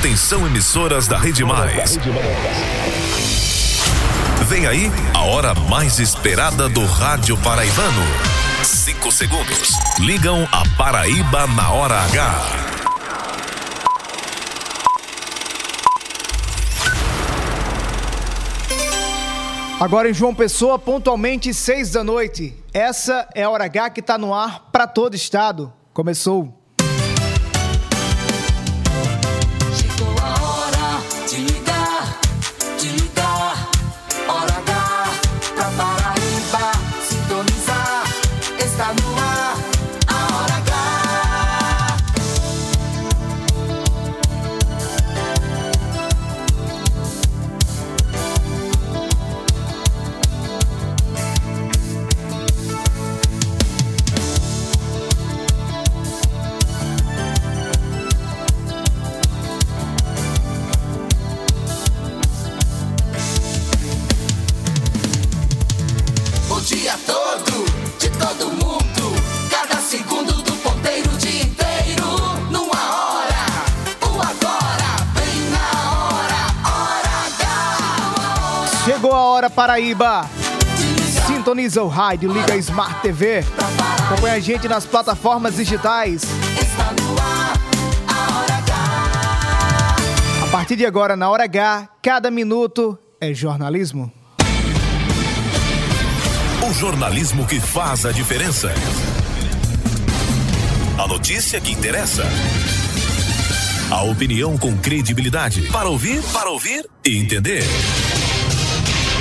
Atenção emissoras da Rede Mais. Vem aí a hora mais esperada do rádio paraibano. Cinco segundos. Ligam a Paraíba na hora H. Agora em João Pessoa, pontualmente seis da noite. Essa é a hora H que está no ar para todo estado. Começou. Paraíba. Sintoniza o rádio, liga Smart TV. Acompanha a gente nas plataformas digitais. A partir de agora, na hora H, cada minuto é jornalismo. O jornalismo que faz a diferença. A notícia que interessa. A opinião com credibilidade. Para ouvir, para ouvir e entender.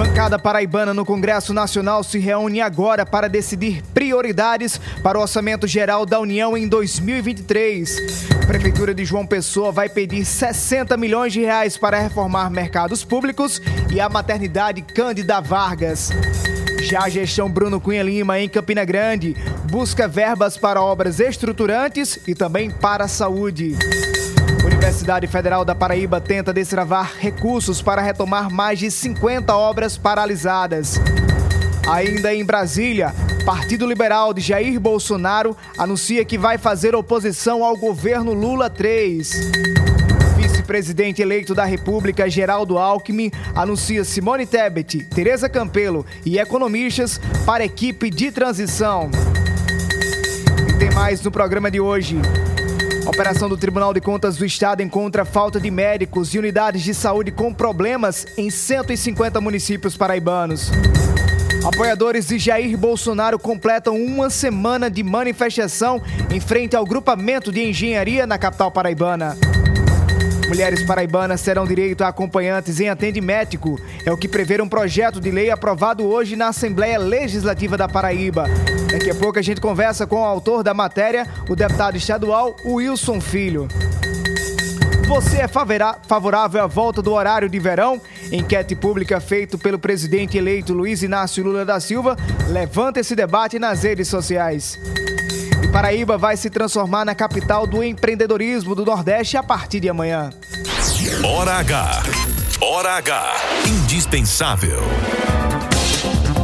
Bancada paraibana no Congresso Nacional se reúne agora para decidir prioridades para o Orçamento Geral da União em 2023. A Prefeitura de João Pessoa vai pedir 60 milhões de reais para reformar mercados públicos e a maternidade Cândida Vargas. Já a gestão Bruno Cunha Lima, em Campina Grande, busca verbas para obras estruturantes e também para a saúde. Universidade Federal da Paraíba tenta destravar recursos para retomar mais de 50 obras paralisadas. Ainda em Brasília, Partido Liberal de Jair Bolsonaro anuncia que vai fazer oposição ao governo Lula 3. Vice-presidente eleito da República, Geraldo Alckmin, anuncia Simone Tebet, Tereza Campelo e economistas para equipe de transição. E tem mais no programa de hoje. Operação do Tribunal de Contas do Estado encontra falta de médicos e unidades de saúde com problemas em 150 municípios paraibanos. Apoiadores de Jair Bolsonaro completam uma semana de manifestação em frente ao grupamento de engenharia na capital paraibana. Mulheres paraibanas terão direito a acompanhantes em atendimento. É o que prevê um projeto de lei aprovado hoje na Assembleia Legislativa da Paraíba. Daqui a pouco a gente conversa com o autor da matéria, o deputado estadual Wilson Filho. Você é favorável à volta do horário de verão? Enquete pública feita pelo presidente eleito Luiz Inácio Lula da Silva levanta esse debate nas redes sociais. E Paraíba vai se transformar na capital do empreendedorismo do Nordeste a partir de amanhã. Hora H. Hora H. Indispensável.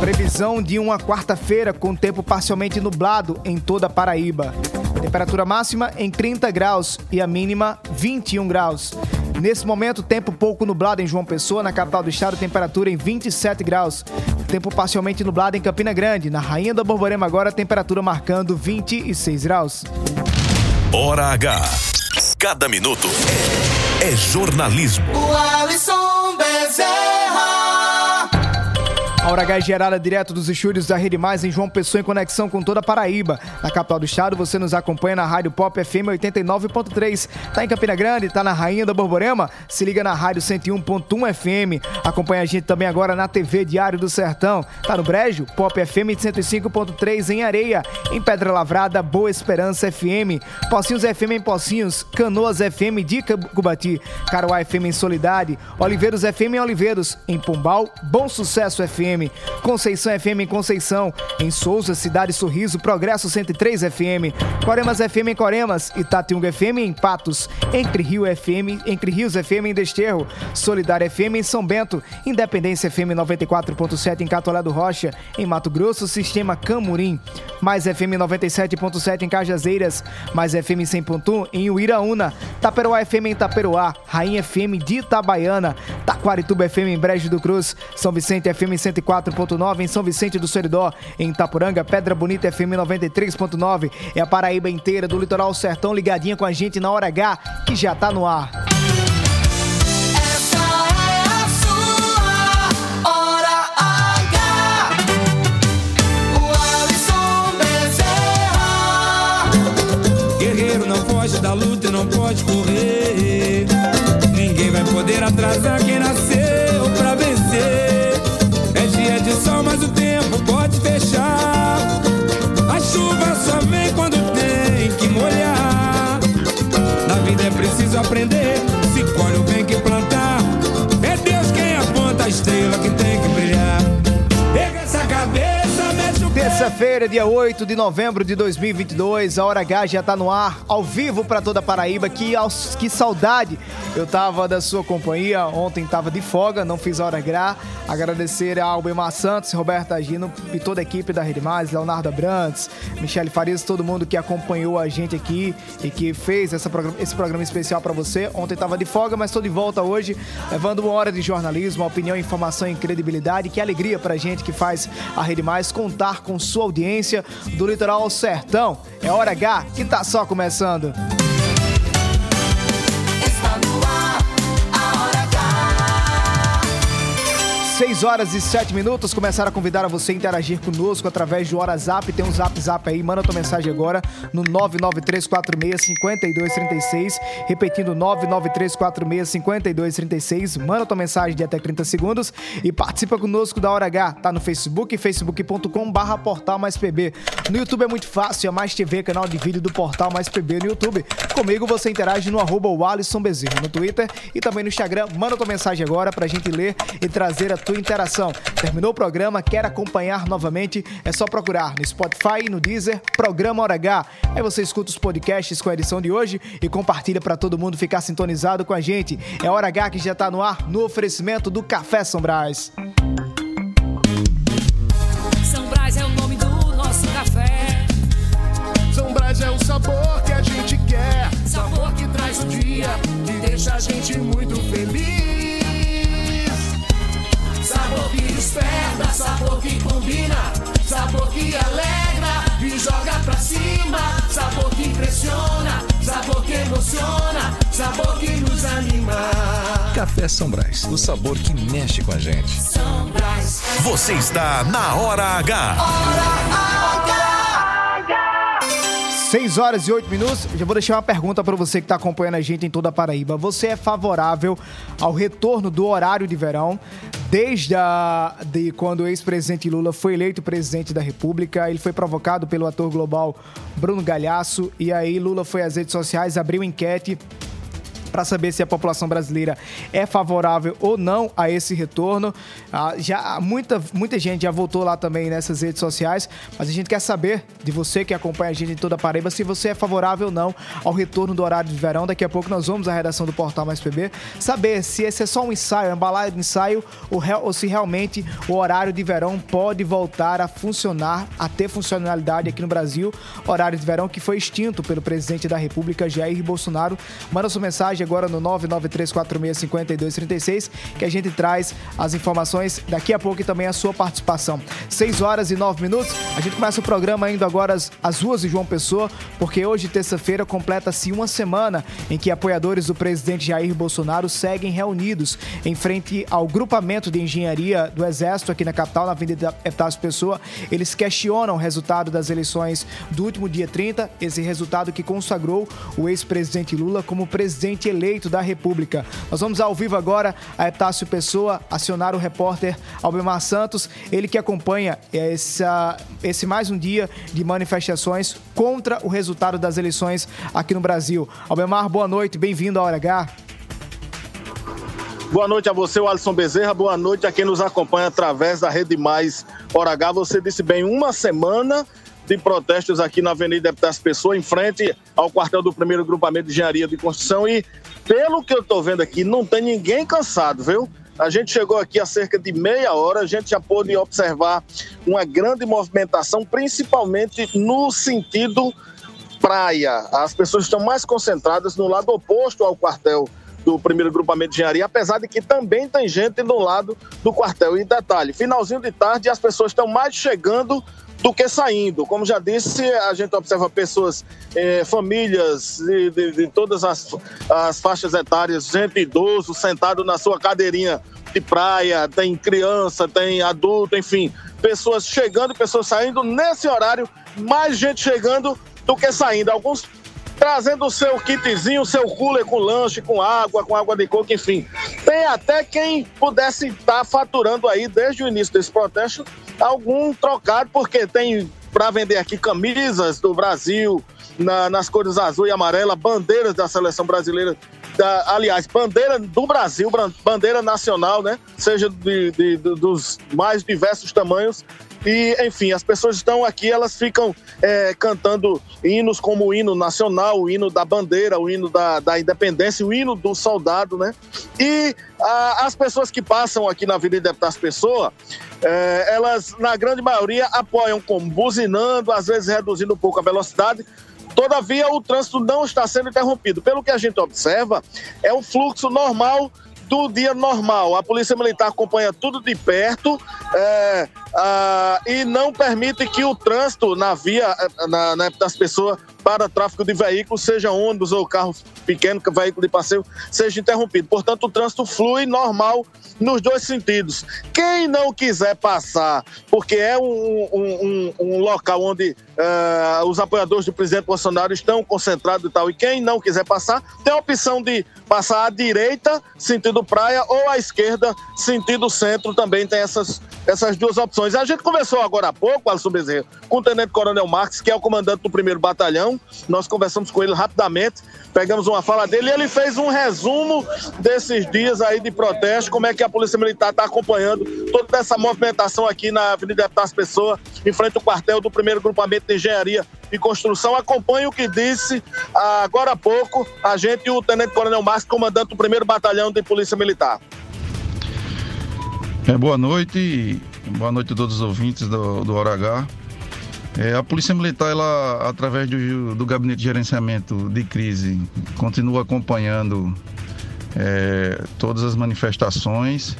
Previsão de uma quarta-feira com tempo parcialmente nublado em toda a Paraíba. Temperatura máxima em 30 graus e a mínima 21 graus. Nesse momento, tempo pouco nublado em João Pessoa, na capital do estado, temperatura em 27 graus. Tempo parcialmente nublado em Campina Grande. Na Rainha da Borborema agora, temperatura marcando 26 graus. Hora H. Cada minuto é jornalismo. O Alisson A Hora H é gerada direto dos estúdios da Rede Mais em João Pessoa em conexão com toda a Paraíba. Na capital do estado, você nos acompanha na Rádio Pop FM 89.3. Tá em Campina Grande, tá na Rainha da Borborema? Se liga na Rádio 101.1 FM. Acompanha a gente também agora na TV Diário do Sertão. Tá no Brejo? Pop FM 105.3 em Areia. Em Pedra Lavrada, Boa Esperança FM. Pocinhos FM em Pocinhos. Canoas FM de Cubati. Caruá FM em Solidade. Oliveiros FM em Oliveiros. Em Pombal, Bom Sucesso FM. FM, Conceição FM em Conceição, em Souza, Cidade Sorriso, Progresso 103 FM, Coremas FM em Coremas, Itatiunga FM em Patos, Entre Rio FM, Entre Rios FM em Desterro, Solidária FM em São Bento, Independência FM 94.7 em Catolé do Rocha, em Mato Grosso, Sistema Camurim, Mais FM 97.7 em Cajazeiras, Mais FM 100.1 em Uiraúna, Taperoá FM em Taperoá, Rainha FM de Itabaiana, Taquarituba FM em Brejo do Cruz, São Vicente FM 104.9 em São Vicente do Soridó, em Itapuranga, Pedra Bonita FM 93.9, é a Paraíba inteira do litoral sertão ligadinha com a gente na hora H, que já tá no ar. Essa é a sua hora H. O Alisson Bezerra. Guerreiro não foge da luta e não pode correr. Ninguém vai poder atrasar quem nasceu chuva só vem quando tem que molhar. Na vida é preciso aprender. Se colhe o bem que plantar. É Deus quem aponta a estrela que tem que brilhar. Pega essa cabeça, o. Terça-feira, dia 8 de novembro de 2022, a Hora H já tá no ar, ao vivo pra toda a Paraíba. Que, que saudade eu tava da sua companhia. Ontem tava de folga, não fiz Hora H. Agradecer a Albemar Santos, Roberto Agino e toda a equipe da Rede Mais, Leonardo Abrantes, Michele Farias, todo mundo que acompanhou a gente aqui e que fez essa esse programa especial pra você. Ontem tava de folga, mas tô de volta hoje, levando uma hora de jornalismo, opinião, informação e credibilidade. Que alegria pra gente que faz a Rede Mais contar com sua audiência do litoral ao sertão. É hora H que tá só começando. 6 horas e 7 minutos. Começaram a convidar a você a interagir conosco através do WhatsApp. Tem um zap zap aí. Manda tua mensagem agora no 993465236. Repetindo, 993465236. Manda tua mensagem de até 30 segundos e participa conosco da Hora H. Tá no Facebook, facebook.com barra Portal Mais PB. No YouTube é muito fácil, é Mais TV, canal de vídeo do Portal Mais PB no YouTube. Comigo você interage no arroba o Alisson Bezerra no Twitter e também no Instagram. Manda tua mensagem agora pra gente ler e trazer a tua interação. Terminou o programa, quer acompanhar novamente? É só procurar no Spotify e no Deezer, Programa Hora H. Aí você escuta os podcasts com a edição de hoje e compartilha pra todo mundo ficar sintonizado com a gente. É Hora H que já tá no ar no oferecimento do Café São Brás. Emociona. Sabor que nos anima. Café São Brás, o sabor que mexe com a gente. Você está na Hora H. 6 horas e 8 minutos. Já vou deixar uma pergunta para você que está acompanhando a gente em toda a Paraíba. Você é favorável ao retorno do horário de verão? Desde a, de quando o ex-presidente Lula foi eleito presidente da República, ele foi provocado pelo ator global Bruno Galhaço. E aí Lula foi às redes sociais, abriu enquete para saber se a população brasileira é favorável ou não a esse retorno. Ah, já muita, muita gente já votou lá também nessas redes sociais, mas a gente quer saber de você que acompanha a gente em toda a Paraíba se você é favorável ou não ao retorno do horário de verão. Daqui a pouco nós vamos à redação do Portal Mais PB saber se esse é só um ensaio, uma balada de ensaio ou, real- ou se realmente o horário de verão pode voltar a funcionar, a ter funcionalidade aqui no Brasil. Horário de verão que foi extinto pelo presidente da República, Jair Bolsonaro. Manda sua mensagem agora no 993465236 que a gente traz as informações daqui a pouco e também a sua participação. 6 horas e 9 minutos. A gente começa o programa indo agora às, às ruas de João Pessoa, porque hoje, terça-feira, completa-se uma semana em que apoiadores do presidente Jair Bolsonaro seguem reunidos em frente ao grupamento de engenharia do Exército aqui na capital, na Avenida Etácio Pessoa. Eles questionam o resultado das eleições do último dia 30, esse resultado que consagrou o ex-presidente Lula como presidente eleito da República. Nós vamos ao vivo agora a Etácio Pessoa acionar o repórter Albemar Santos, ele que acompanha essa, esse mais um dia de manifestações contra o resultado das eleições aqui no Brasil. Albemar, boa noite, bem-vindo à Hora H. Boa noite a você, Alisson Bezerra. Boa noite a quem nos acompanha através da Rede Mais Hora H. Você disse bem, uma semana de protestos aqui na Avenida das Pessoas, em frente ao quartel do primeiro grupamento de engenharia de construção. E pelo que eu estou vendo aqui, não tem ninguém cansado, viu? A gente chegou aqui há cerca de meia hora, a gente já pôde observar uma grande movimentação, principalmente no sentido praia. As pessoas estão mais concentradas no lado oposto ao quartel do primeiro grupamento de engenharia, apesar de que também tem gente no lado do quartel. E detalhe, finalzinho de tarde as pessoas estão mais chegando do que saindo. Como já disse, a gente observa pessoas, eh, famílias de, de, de todas as, as, faixas etárias, gente idoso sentado na sua cadeirinha de praia, tem criança, tem adulto, enfim, pessoas chegando, pessoas saindo. Nesse horário, mais gente chegando do que saindo. Alguns trazendo o seu kitzinho, o seu cooler com lanche, com água, com água de coco, enfim. Tem até quem pudesse estar faturando aí, desde o início desse protesto, algum trocado, porque tem para vender aqui camisas do Brasil, na, nas cores azul e amarela, bandeiras da seleção brasileira, da, aliás, bandeira do Brasil, bandeira nacional, né? Seja de, de, dos mais diversos tamanhos, e, enfim, as pessoas estão aqui, elas ficam é, cantando hinos como o hino nacional, o hino da bandeira, o hino da, da independência, o hino do soldado, né? E a, as pessoas que passam aqui na Avenida Deputadas Pessoa, é, elas, na grande maioria, apoiam como buzinando, às vezes reduzindo um pouco a velocidade, Todavia, o trânsito não está sendo interrompido. Pelo que a gente observa, é um fluxo normal do dia normal. A Polícia Militar acompanha tudo de perto é, a, e não permite que o trânsito na via, na, na das pessoas para tráfego de veículos, seja ônibus ou carro pequeno, veículo de passeio, seja interrompido. Portanto, o trânsito flui normal nos dois sentidos. Quem não quiser passar, porque é um, um, um, um local onde uh, os apoiadores do presidente Bolsonaro estão concentrados e tal, e quem não quiser passar, tem a opção de passar à direita, sentido praia, ou à esquerda, sentido centro, também tem essas, essas duas opções. A gente conversou agora há pouco, Alisson Bezerra, com o Tenente Coronel Marques, que é o comandante do primeiro batalhão, nós conversamos com ele rapidamente, pegamos uma fala dele e ele fez um resumo desses dias aí de protesto, como é que a Polícia Militar está acompanhando toda essa movimentação aqui na Avenida Deputadas Pessoa, em frente ao quartel do primeiro grupamento de engenharia e construção. Acompanhe o que disse agora há pouco a gente e o Tenente Coronel Márcio, comandante do primeiro batalhão de Polícia Militar. É, boa noite, boa noite a todos os ouvintes do, do Hora H. É, a Polícia Militar, ela, através do, do Gabinete de Gerenciamento de Crise, continua acompanhando é, todas as manifestações.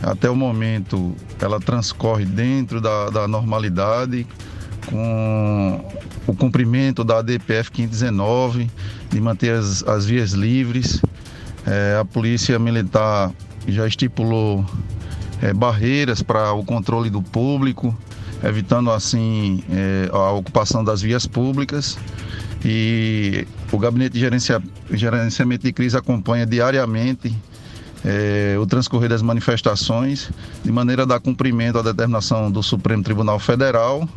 Até o momento, ela transcorre dentro da, da normalidade, com o cumprimento da ADPF 519, de manter as, as vias livres. É, a Polícia Militar já estipulou é, barreiras para o controle do público, evitando assim é, a ocupação das vias públicas. E o Gabinete de Gerenciamento de Crise acompanha diariamente é, o transcorrer das manifestações, de maneira a dar cumprimento à determinação do Supremo Tribunal Federal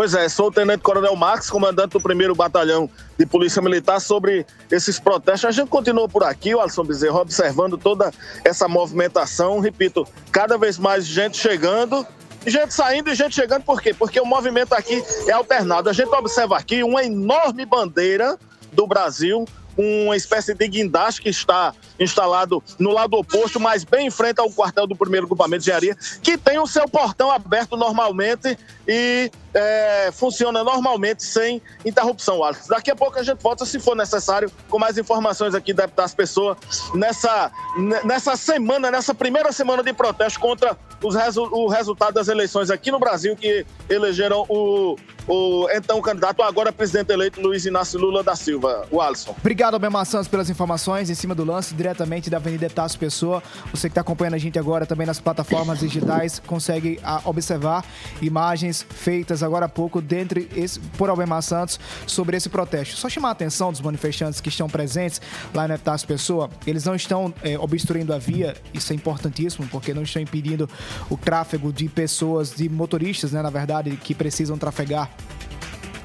Pois é, sou o Tenente Coronel Marques, comandante do primeiro Batalhão de Polícia Militar, sobre esses protestos. A gente continua por aqui, o Alisson Bezerra, observando toda essa movimentação. Repito, cada vez mais gente chegando, gente saindo e gente chegando. Por quê? Porque o movimento aqui é alternado. A gente observa aqui uma enorme bandeira do Brasil uma espécie de guindaste que está instalado no lado oposto, mas bem em frente ao quartel do primeiro grupamento de engenharia, que tem o seu portão aberto normalmente e é, funciona normalmente sem interrupção, Alex. Daqui a pouco a gente volta, se for necessário, com mais informações aqui da das pessoas nessa, nessa semana, nessa primeira semana de protesto contra os resu o resultado das eleições aqui no Brasil, que elegeram o, o então candidato, agora presidente eleito, Luiz Inácio Lula da Silva. O Alisson. Obrigado, Albemar Santos, pelas informações em cima do lance, diretamente da Avenida Tasso Pessoa. Você que está acompanhando a gente agora também nas plataformas digitais, consegue ah, observar imagens feitas agora há pouco dentre esse, por Albemar Santos sobre esse protesto. Só chamar a atenção dos manifestantes que estão presentes lá na Epitácio Pessoa, eles não estão é, obstruindo a via, isso é importantíssimo, porque não estão impedindo o tráfego de pessoas, de motoristas, né, na verdade, que precisam trafegar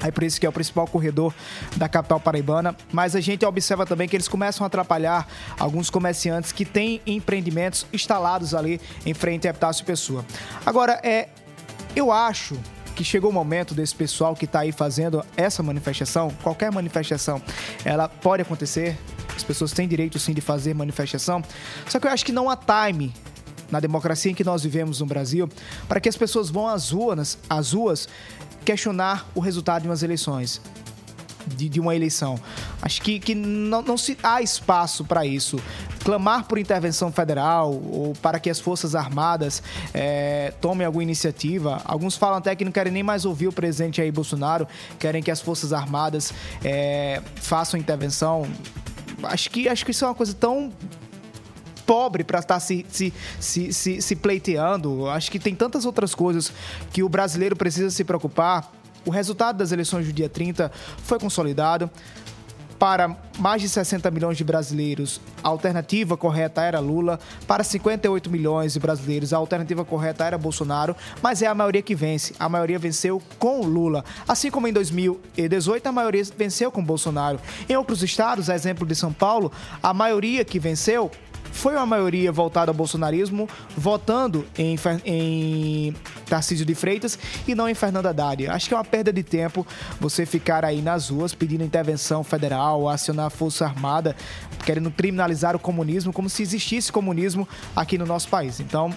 Aí por isso que é o principal corredor da capital paraibana. Mas a gente observa também que eles começam a atrapalhar alguns comerciantes que têm empreendimentos instalados ali em frente a Epitácio Pessoa. Agora, é, eu acho que chegou o momento desse pessoal que está aí fazendo essa manifestação, qualquer manifestação, ela pode acontecer, as pessoas têm direito sim de fazer manifestação, só que eu acho que não há time na democracia em que nós vivemos no Brasil para que as pessoas vão às ruas, às ruas questionar o resultado de umas eleições de, de uma eleição. Acho que, que não, não se há espaço para isso. Clamar por intervenção federal ou para que as Forças Armadas é, tomem alguma iniciativa. Alguns falam até que não querem nem mais ouvir o presidente aí Bolsonaro, querem que as Forças Armadas é, façam intervenção. Acho que, acho que isso é uma coisa tão pobre para estar tá se, se, se, se, se pleiteando. Acho que tem tantas outras coisas que o brasileiro precisa se preocupar. O resultado das eleições do dia 30 foi consolidado. Para mais de 60 milhões de brasileiros, a alternativa correta era Lula. Para 58 milhões de brasileiros, a alternativa correta era Bolsonaro. Mas é a maioria que vence. A maioria venceu com Lula. Assim como em 2018, a maioria venceu com Bolsonaro. Em outros estados, a exemplo de São Paulo, a maioria que venceu foi uma maioria voltada ao bolsonarismo, votando em, em Tarcísio de Freitas e não em Fernando Haddad. Acho que é uma perda de tempo você ficar aí nas ruas pedindo intervenção federal, acionar a Força Armada, querendo criminalizar o comunismo, como se existisse comunismo aqui no nosso país. Então,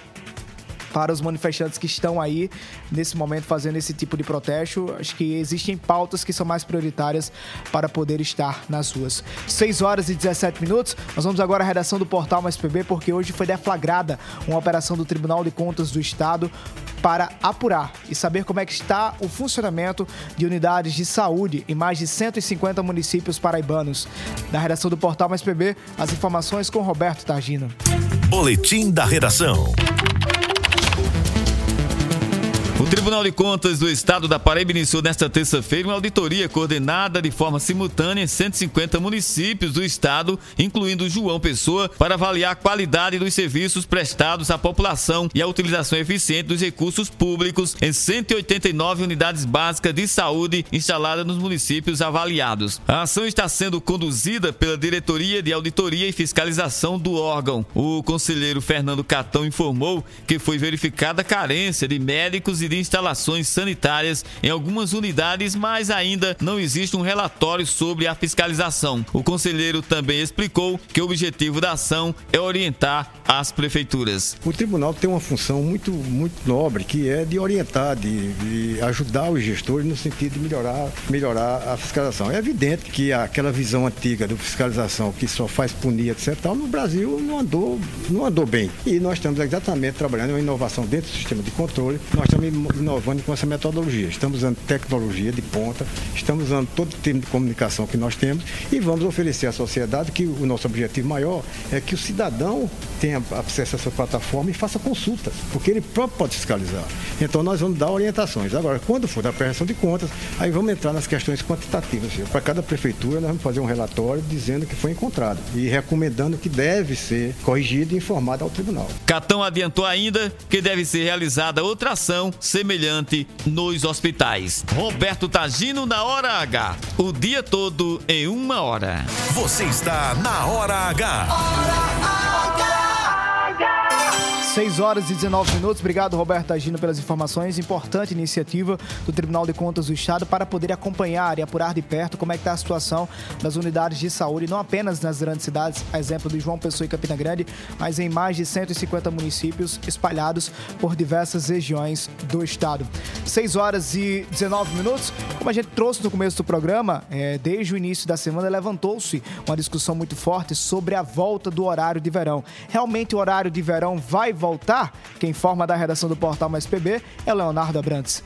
para os manifestantes que estão aí nesse momento fazendo esse tipo de protesto. Acho que existem pautas que são mais prioritárias para poder estar nas ruas. 6 horas e 17 minutos. Nós vamos agora à redação do portal Mais PB, porque hoje foi deflagrada uma operação do Tribunal de Contas do Estado para apurar e saber como é que está o funcionamento de unidades de saúde em mais de 150 municípios paraibanos. Da redação do portal Mais PB, as informações com Roberto Targino. Boletim da redação. O Tribunal de Contas do Estado da Paraíba iniciou nesta terça-feira uma auditoria coordenada de forma simultânea em 150 municípios do estado, incluindo João Pessoa, para avaliar a qualidade dos serviços prestados à população e a utilização eficiente dos recursos públicos em 189 unidades básicas de saúde instaladas nos municípios avaliados. A ação está sendo conduzida pela Diretoria de Auditoria e Fiscalização do órgão. O conselheiro Fernando Catão informou que foi verificada a carência de médicos e de instalações sanitárias em algumas unidades, mas ainda não existe um relatório sobre a fiscalização. O conselheiro também explicou que o objetivo da ação é orientar as prefeituras. O tribunal tem uma função muito, muito nobre, que é de orientar, de, de ajudar os gestores no sentido de melhorar, melhorar a fiscalização. É evidente que aquela visão antiga de fiscalização que só faz punir, etc., no Brasil não andou, não andou bem. E nós estamos exatamente trabalhando uma inovação dentro do sistema de controle. Nós estamos inovando com essa metodologia. Estamos usando tecnologia de ponta, estamos usando todo o tipo de comunicação que nós temos e vamos oferecer à sociedade que o nosso objetivo maior é que o cidadão tenha acesso a essa plataforma e faça consultas, porque ele próprio pode fiscalizar. Então nós vamos dar orientações. Agora, quando for da prestação de contas, aí vamos entrar nas questões quantitativas. Para cada prefeitura, nós vamos fazer um relatório dizendo que foi encontrado e recomendando que deve ser corrigido e informado ao tribunal. Catão adiantou ainda que deve ser realizada outra ação semelhante nos hospitais. Roberto Tagino na Hora H. O dia todo em uma hora. Você está na Hora H. Hora H. 6 horas e 19 minutos. Obrigado, Roberto Agino, pelas informações. Importante iniciativa do Tribunal de Contas do Estado para poder acompanhar e apurar de perto como é que está a situação das unidades de saúde, não apenas nas grandes cidades, a exemplo de João Pessoa e Campina Grande, mas em mais de 150 municípios espalhados por diversas regiões do estado. 6 horas e 19 minutos. Como a gente trouxe no começo do programa, é, desde o início da semana levantou-se uma discussão muito forte sobre a volta do horário de verão. Realmente o horário de verão vai voltar? Quem informa da redação do Portal Mais PB é Leonardo Abrantes.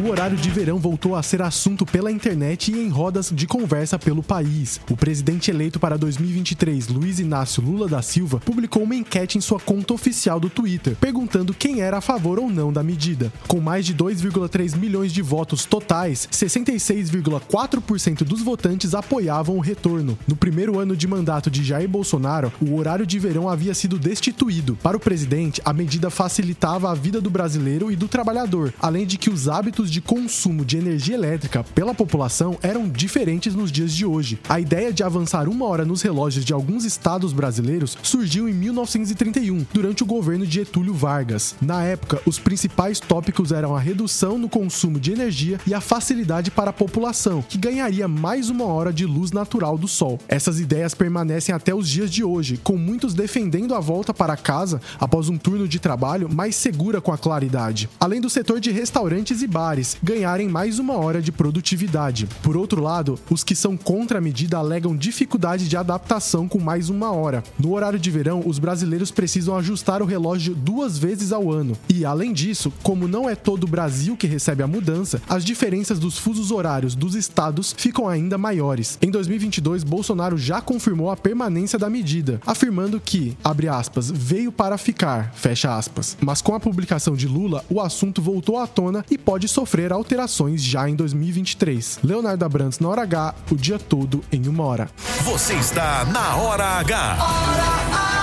O horário de verão voltou a ser assunto pela internet e em rodas de conversa pelo país. O presidente eleito para 2023, Luiz Inácio Lula da Silva, publicou uma enquete em sua conta oficial do Twitter, perguntando quem era a favor ou não da medida. Com mais de 2,3 milhões de votos totais, 66,4% dos votantes apoiavam o retorno. No primeiro ano de mandato de Jair Bolsonaro, o horário de verão havia sido destituído. Para o presidente, a medida facilitava a vida do brasileiro e do trabalhador, além de que os hábitos hábitos de consumo de energia elétrica pela população eram diferentes nos dias de hoje. A ideia de avançar uma hora nos relógios de alguns estados brasileiros surgiu em 1931, durante o governo de Getúlio Vargas. Na época, os principais tópicos eram a redução no consumo de energia e a facilidade para a população, que ganharia mais uma hora de luz natural do sol. Essas ideias permanecem até os dias de hoje, com muitos defendendo a volta para casa após um turno de trabalho mais segura com a claridade. Além do setor de restaurantes e bares ganharem mais uma hora de produtividade. Por outro lado, os que são contra a medida alegam dificuldade de adaptação com mais uma hora. No horário de verão, os brasileiros precisam ajustar o relógio duas vezes ao ano. E, além disso, como não é todo o Brasil que recebe a mudança, as diferenças dos fusos horários dos estados ficam ainda maiores. Em 2022, Bolsonaro já confirmou a permanência da medida, afirmando que, abre aspas, veio para ficar, fecha aspas. Mas com a publicação de Lula, o assunto voltou à tona e pode sofrer alterações já em 2023. Leonardo Abrantes na hora H, o dia todo em uma hora. Você está na Hora H.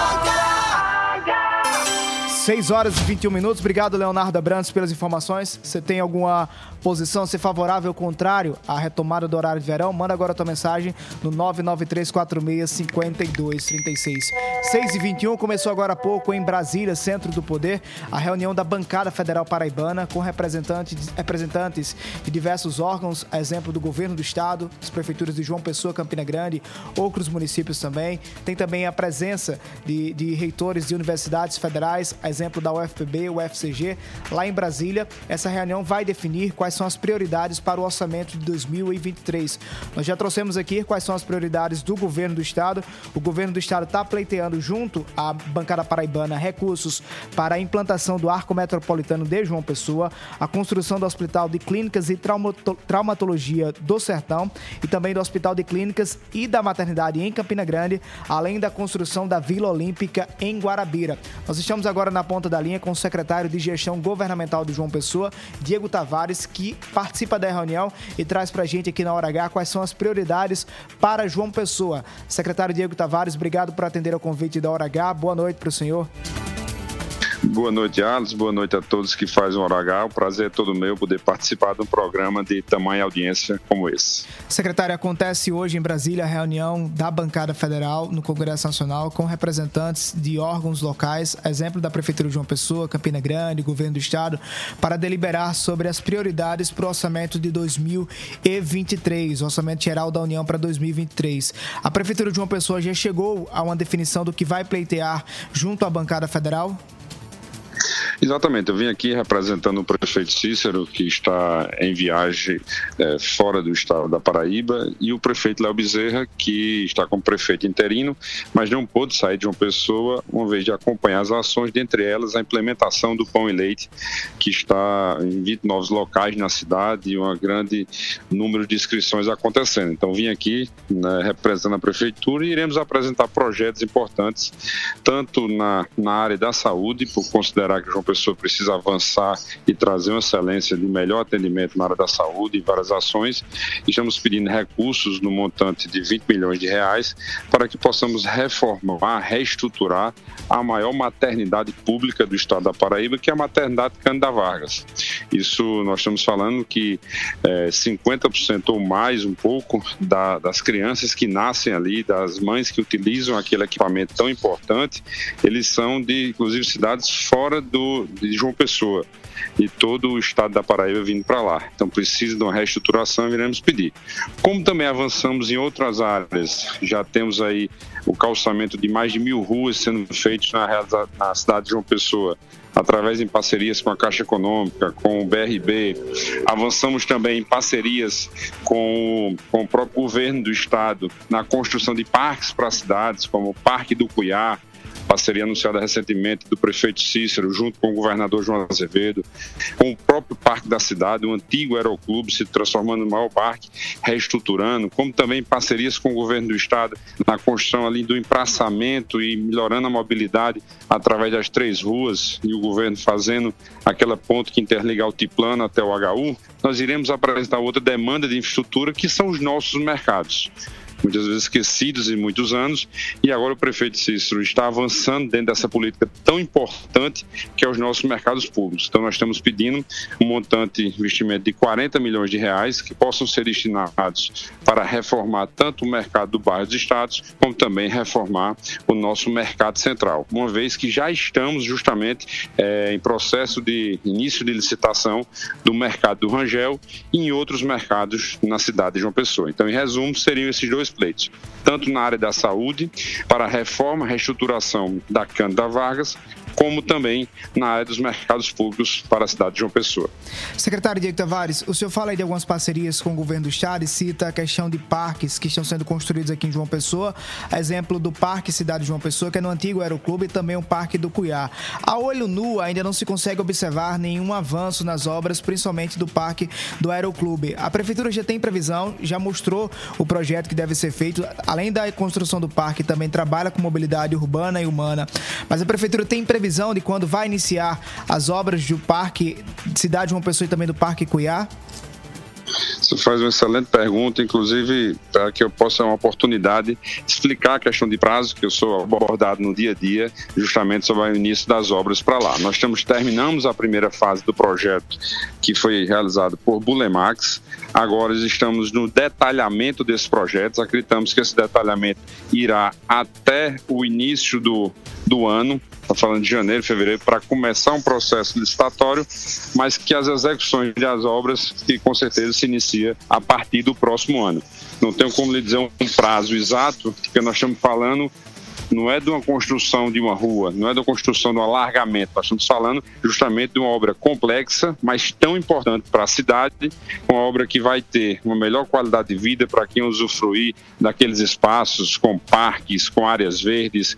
6 horas e 21 minutos. Obrigado, Leonardo Abrantes, pelas informações. Você tem alguma posição, se favorável ou contrário à retomada do horário de verão? Manda agora a tua mensagem no 993465236. 6 e 21 começou agora há pouco em Brasília, Centro do Poder, a reunião da bancada federal paraibana com representantes, representantes de diversos órgãos, a exemplo do governo do estado, as prefeituras de João Pessoa, Campina Grande, outros municípios também. Tem também a presença de, de reitores de universidades federais, a exemplo da UFPB, UFCG, lá em Brasília. Essa reunião vai definir quais são as prioridades para o orçamento de 2023. Nós já trouxemos aqui quais são as prioridades do governo do estado. O governo do estado está pleiteando junto à bancada paraibana recursos para a implantação do arco metropolitano de João Pessoa, a construção do Hospital de Clínicas e Traumato- Traumatologia do Sertão e também do Hospital de Clínicas e da Maternidade em Campina Grande, além da construção da Vila Olímpica em Guarabira. Nós estamos agora na ponta da linha com o secretário de Gestão Governamental de João Pessoa, Diego Tavares, que participa da reunião e traz para a gente aqui na Hora H quais são as prioridades para João Pessoa. Secretário Diego Tavares, obrigado por atender ao convite da Hora H. Boa noite para o senhor. Boa noite, Alice. Boa noite a todos que fazem o Hora. O prazer é todo meu poder participar de um programa de tamanha audiência como esse. Secretário, acontece hoje em Brasília a reunião da bancada federal no Congresso Nacional com representantes de órgãos locais, exemplo da Prefeitura de João Pessoa, Campina Grande, Governo do Estado, para deliberar sobre as prioridades para o orçamento de 2023, o orçamento geral da União para 2023. A Prefeitura de João Pessoa já chegou a uma definição do que vai pleitear junto à bancada federal? Exatamente, eu vim aqui representando o prefeito Cícero, que está em viagem eh, fora do estado da Paraíba, e o prefeito Léo Bezerra, que está como prefeito interino, mas não pôde sair de uma pessoa, uma vez de acompanhar as ações, dentre elas a implementação do pão e leite, que está em 29 locais na cidade e um grande número de inscrições acontecendo. Então, vim aqui né, representando a prefeitura e iremos apresentar projetos importantes, tanto na, na área da saúde, por considerar que João Pessoa precisa avançar e trazer uma excelência de melhor atendimento na área da saúde e várias ações. Estamos pedindo recursos no montante de 20 milhões de reais para que possamos reformar, reestruturar a maior maternidade pública do estado da Paraíba, que é a maternidade Cândida Vargas. Isso nós estamos falando que é, 50% ou mais, um pouco, da, das crianças que nascem ali, das mães que utilizam aquele equipamento tão importante, eles são de, inclusive, cidades fora do, de João Pessoa e todo o estado da Paraíba vindo para lá. Então precisa de uma reestruturação e iremos pedir. Como também avançamos em outras áreas, já temos aí o calçamento de mais de mil ruas sendo feitos na, na cidade de João Pessoa através em parcerias com a Caixa Econômica, com o BRB. Avançamos também em parcerias com, com o próprio governo do estado na construção de parques para cidades, como o Parque do Cuiá, parceria anunciada recentemente do prefeito Cícero, junto com o governador João Azevedo, com o próprio parque da cidade, o antigo aeroclube, se transformando no maior parque, reestruturando, como também parcerias com o governo do estado na construção ali do empraçamento e melhorando a mobilidade através das três ruas e o governo fazendo aquela ponte que interliga o Altiplano até o HU, nós iremos apresentar outra demanda de infraestrutura que são os nossos mercados muitas vezes esquecidos em muitos anos, e agora o prefeito Cícero está avançando dentro dessa política tão importante que é os nossos mercados públicos. Então nós estamos pedindo um montante de investimento de 40 milhões de reais que possam ser destinados para reformar tanto o mercado do bairro dos estados, como também reformar o nosso mercado central, uma vez que já estamos justamente é, em processo de início de licitação do mercado do Rangel e em outros mercados na cidade de João Pessoa. Então, em resumo, seriam esses dois pleitos, tanto na área da saúde, para a reforma, reestruturação da Cândida Vargas, como também na área dos mercados públicos para a cidade de João Pessoa. Secretário Diego Tavares, o senhor fala aí de algumas parcerias com o governo do estado e cita a questão de parques que estão sendo construídos aqui em João Pessoa, exemplo do Parque Cidade de João Pessoa, que é no antigo Aeroclube, e também o Parque do Cuiá. A olho nu, ainda não se consegue observar nenhum avanço nas obras, principalmente do Parque do Aeroclube. A Prefeitura já tem previsão, já mostrou o projeto que deve ser feito, além da construção do parque, também trabalha com mobilidade urbana e humana, mas a Prefeitura tem previsão de quando vai iniciar as obras do Parque Cidade João Pessoa e também do Parque Cuiá? Você faz uma excelente pergunta, inclusive para que eu possa uma oportunidade de explicar a questão de prazo, que eu sou abordado no dia a dia, justamente sobre o início das obras para lá. Nós temos, terminamos a primeira fase do projeto que foi realizado por Bulemax. Agora estamos no detalhamento desses projetos. Acreditamos que esse detalhamento irá até o início do, do ano, está falando de janeiro, fevereiro, para começar um processo licitatório, mas que as execuções das obras, que com certeza se inicia a partir do próximo ano. Não tenho como lhe dizer um prazo exato, porque nós estamos falando não é de uma construção de uma rua, não é da construção de um alargamento. Nós estamos falando justamente de uma obra complexa, mas tão importante para a cidade, uma obra que vai ter uma melhor qualidade de vida para quem usufruir daqueles espaços com parques, com áreas verdes,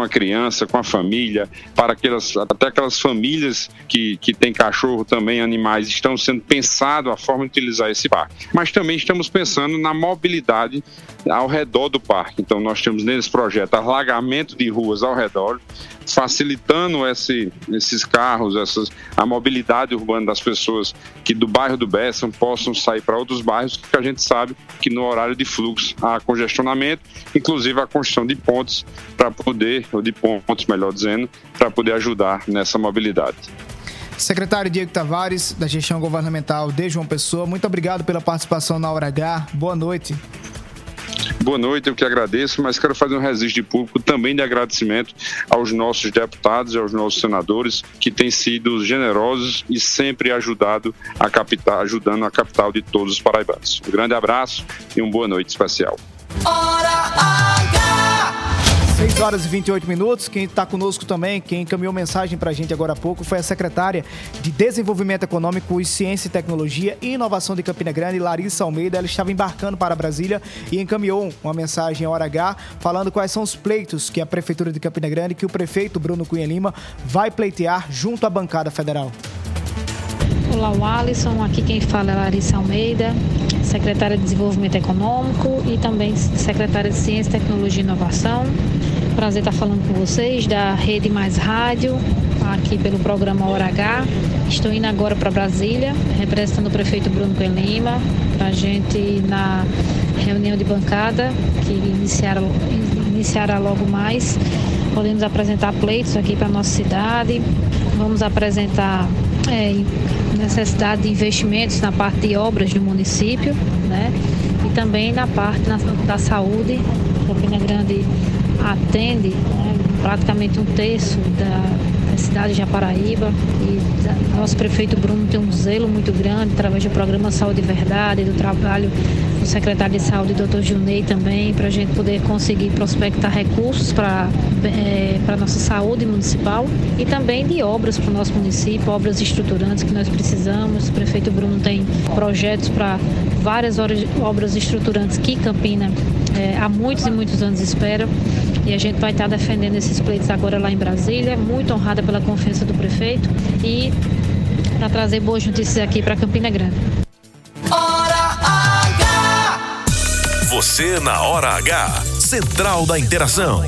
com a criança, com a família, para aquelas, até aquelas famílias que, que têm cachorro também, animais, estão sendo pensado a forma de utilizar esse parque. Mas também estamos pensando na mobilidade ao redor do parque. Então nós temos nesse projeto alargamento de ruas ao redor, facilitando esse, esses carros, essas, a mobilidade urbana das pessoas que do bairro do Bessam possam sair para outros bairros, que a gente sabe que no horário de fluxo há congestionamento, inclusive a construção de pontes para poder, ou de pontos, melhor dizendo, para poder ajudar nessa mobilidade. Secretário Diego Tavares, da gestão governamental de João Pessoa, muito obrigado pela participação na Hora H. Boa noite. Boa noite, eu que agradeço, mas quero fazer um registro de público também de agradecimento aos nossos deputados e aos nossos senadores que têm sido generosos e sempre ajudado a capital, ajudando a capital de todos os paraibanos. Um grande abraço e uma boa noite especial. Hora 6 horas e 28 minutos. Quem está conosco também, quem encaminhou mensagem para a gente agora há pouco, foi a secretária de Desenvolvimento Econômico, Ciência e Tecnologia e Inovação de Campina Grande, Larissa Almeida. Ela estava embarcando para Brasília e encaminhou uma mensagem à hora H falando quais são os pleitos que a Prefeitura de Campina Grande, que o prefeito Bruno Cunha Lima vai pleitear junto à bancada federal. Olá, Alisson. Aqui quem fala é Larissa Almeida, secretária de Desenvolvimento Econômico e também secretária de Ciência, Tecnologia e Inovação. Prazer estar falando com vocês da Rede Mais Rádio, aqui pelo programa Hora H. Estou indo agora para Brasília, representando o prefeito Bruno Cunha Lima, para a gente na reunião de bancada, que iniciará, iniciará logo mais. Podemos apresentar pleitos aqui para a nossa cidade. Vamos apresentar é, necessidade de investimentos na parte de obras do município, né? E também na parte na, da saúde. Campina Grande atende né, praticamente um terço da, cidade de Japaraíba e nosso prefeito Bruno tem um zelo muito grande através do programa Saúde Verdade, do trabalho do secretário de Saúde, doutor Junei, também, para a gente poder conseguir prospectar recursos para é, a nossa saúde municipal e também de obras para o nosso município, obras estruturantes que nós precisamos. O prefeito Bruno tem projetos para várias obras estruturantes que Campina é, há muitos e muitos anos espera. E a gente vai estar defendendo esses pleitos agora lá em Brasília, muito honrada pela confiança do prefeito e para trazer boas notícias aqui para Campina Grande. Você na hora H. Central da Interação.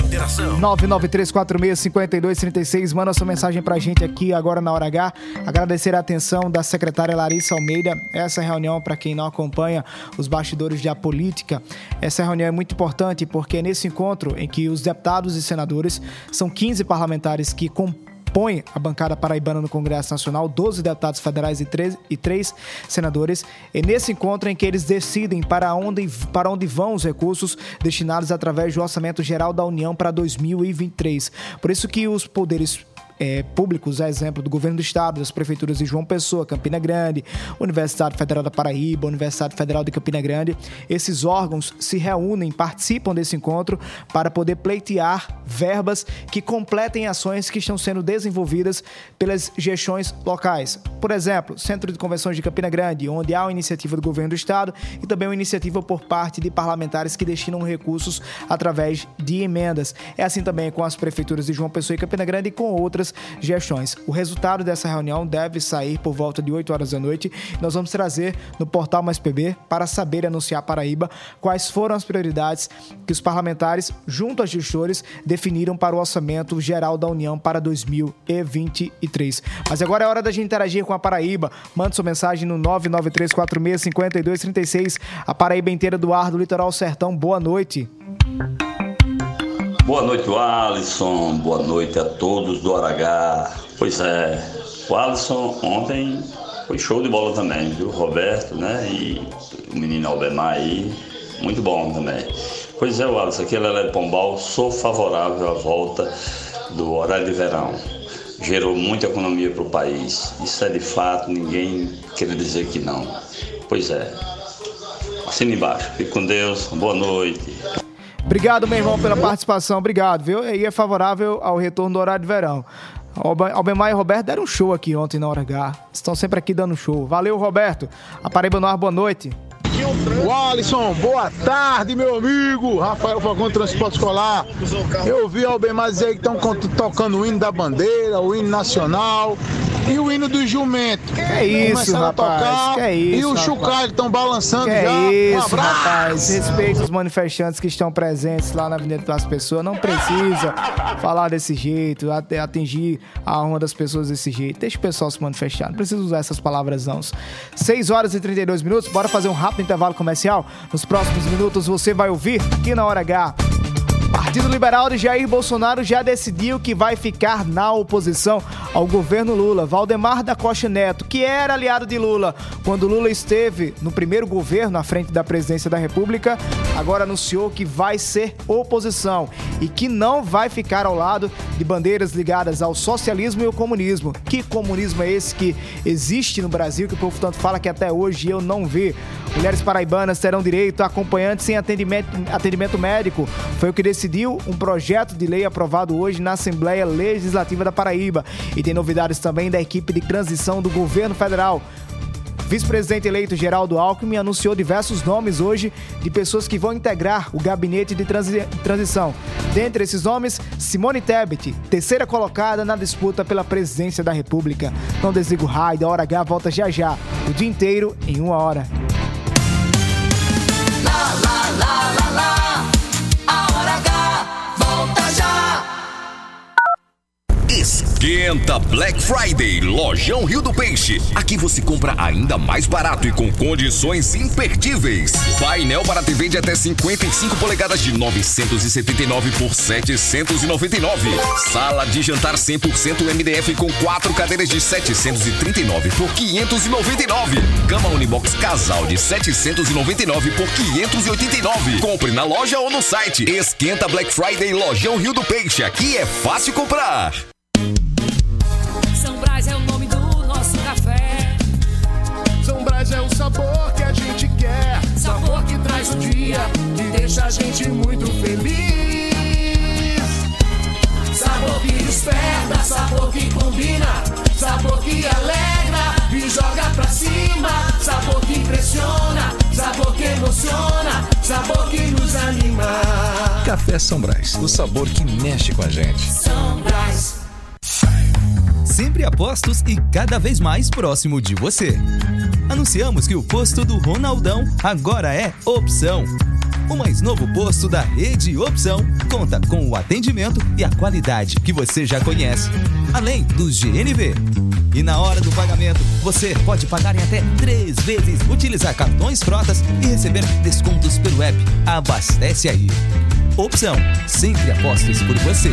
993465236. Manda sua mensagem pra gente aqui agora na hora H. Agradecer a atenção da secretária Larissa Almeida. Essa reunião, para quem não acompanha os bastidores da política, essa reunião é muito importante porque é nesse encontro em que os deputados e senadores são 15 parlamentares que compõem compõe a bancada paraibana no Congresso Nacional, 12 deputados federais e 3, e 3 senadores. E nesse encontro em que eles decidem para onde, para onde vão os recursos destinados através do Orçamento Geral da União para 2023. Por isso que os poderes é, públicos, a exemplo do governo do estado, das prefeituras de João Pessoa, Campina Grande, Universidade Federal da Paraíba, Universidade Federal de Campina Grande, esses órgãos se reúnem, participam desse encontro para poder pleitear verbas que completem ações que estão sendo desenvolvidas pelas gestões locais. Por exemplo, Centro de Convenções de Campina Grande, onde há uma iniciativa do governo do estado e também uma iniciativa por parte de parlamentares que destinam recursos através de emendas. É assim também com as prefeituras de João Pessoa e Campina Grande e com outras gestões. O resultado dessa reunião deve sair por volta de 8 horas da noite. Nós vamos trazer no portal Mais PB para saber anunciar Paraíba quais foram as prioridades que os parlamentares, junto aos gestores, definiram para o orçamento geral da União para 2023. Mas agora é hora da gente interagir com a Paraíba. Mande sua mensagem no 993465236. A Paraíba inteira do ar do Litoral Sertão. Boa noite. Boa noite, Alisson. Boa noite a todos do Aragá. Pois é, o Alisson ontem foi show de bola também, viu? Roberto, né? E o menino Albemar aí, muito bom também. Pois é, Alisson, aqui é Lelé Pombal, sou favorável à volta do horário de verão. Gerou muita economia para o país. Isso é de fato, ninguém quer dizer que não. Pois é. Assina embaixo. Fique com Deus. Boa noite. Obrigado, meu irmão, pela participação. Obrigado, viu? E é favorável ao retorno do horário de verão. Albemar e Roberto deram um show aqui ontem na hora H. Estão sempre aqui dando show. Valeu, Roberto. A Paraíba no ar, boa noite. O Alisson, boa tarde, meu amigo. Rafael Falcão, Transporte Escolar. Eu vi Albemar dizer que estão tocando o hino da bandeira, o hino nacional e o hino do jumento. Que é isso, rapaz. a tocar que é isso, e os rapaz. chocalhos estão balançando Que já. é isso, um rapaz. Respeita os manifestantes que estão presentes lá na Avenida das Pessoas. Não precisa falar desse jeito, atingir a honra das pessoas desse jeito. Deixa o pessoal se manifestar. Não precisa usar essas palavras, não. 6 horas e 32 minutos. Bora fazer um rápido intervalo comercial. Nos próximos minutos você vai ouvir aqui na Hora H. Partido Liberal de Jair Bolsonaro já decidiu que vai ficar na oposição ao governo Lula. Valdemar da Costa Neto, que era aliado de Lula quando Lula esteve no primeiro governo à frente da presidência da República, agora anunciou que vai ser oposição e que não vai ficar ao lado de bandeiras ligadas ao socialismo e ao comunismo. Que comunismo é esse que existe no Brasil, que o povo tanto fala que até hoje eu não vi? Mulheres paraibanas terão direito a acompanhantes sem atendimento, atendimento médico. Foi o que decidiu um projeto de lei aprovado hoje na Assembleia Legislativa da Paraíba. E tem novidades também da equipe de transição do governo federal. Vice-presidente eleito Geraldo Alckmin anunciou diversos nomes hoje de pessoas que vão integrar o gabinete de transi- transição. Dentre esses nomes, Simone Tebet, terceira colocada na disputa pela presidência da República. Não desliga o raio, a hora H volta já já, o dia inteiro em uma hora. Esquenta Black Friday, Lojão Rio do Peixe. Aqui você compra ainda mais barato e com condições imperdíveis. Painel para TV de até 55 polegadas de 979 por 799. Sala de jantar 100% MDF com quatro cadeiras de 739 por 599. Cama Unibox Casal de 799 por 589. Compre na loja ou no site. Esquenta Black Friday, Lojão Rio do Peixe. Aqui é fácil comprar. Gente muito feliz. Sabor que desperta, sabor que combina. Sabor que alegra e joga pra cima. Sabor que impressiona, sabor que emociona. Sabor que nos anima. Café São Brás, o sabor que mexe com a gente. São Brás. Sempre apostos e cada vez mais próximo de você. Anunciamos que o posto do Ronaldão agora é opção. O mais novo posto da Rede Opção conta com o atendimento e a qualidade que você já conhece, além dos GNV. E na hora do pagamento, você pode pagar em até três vezes, utilizar cartões frotas e receber descontos pelo app Abastece Aí. Opção, sempre apostos por você.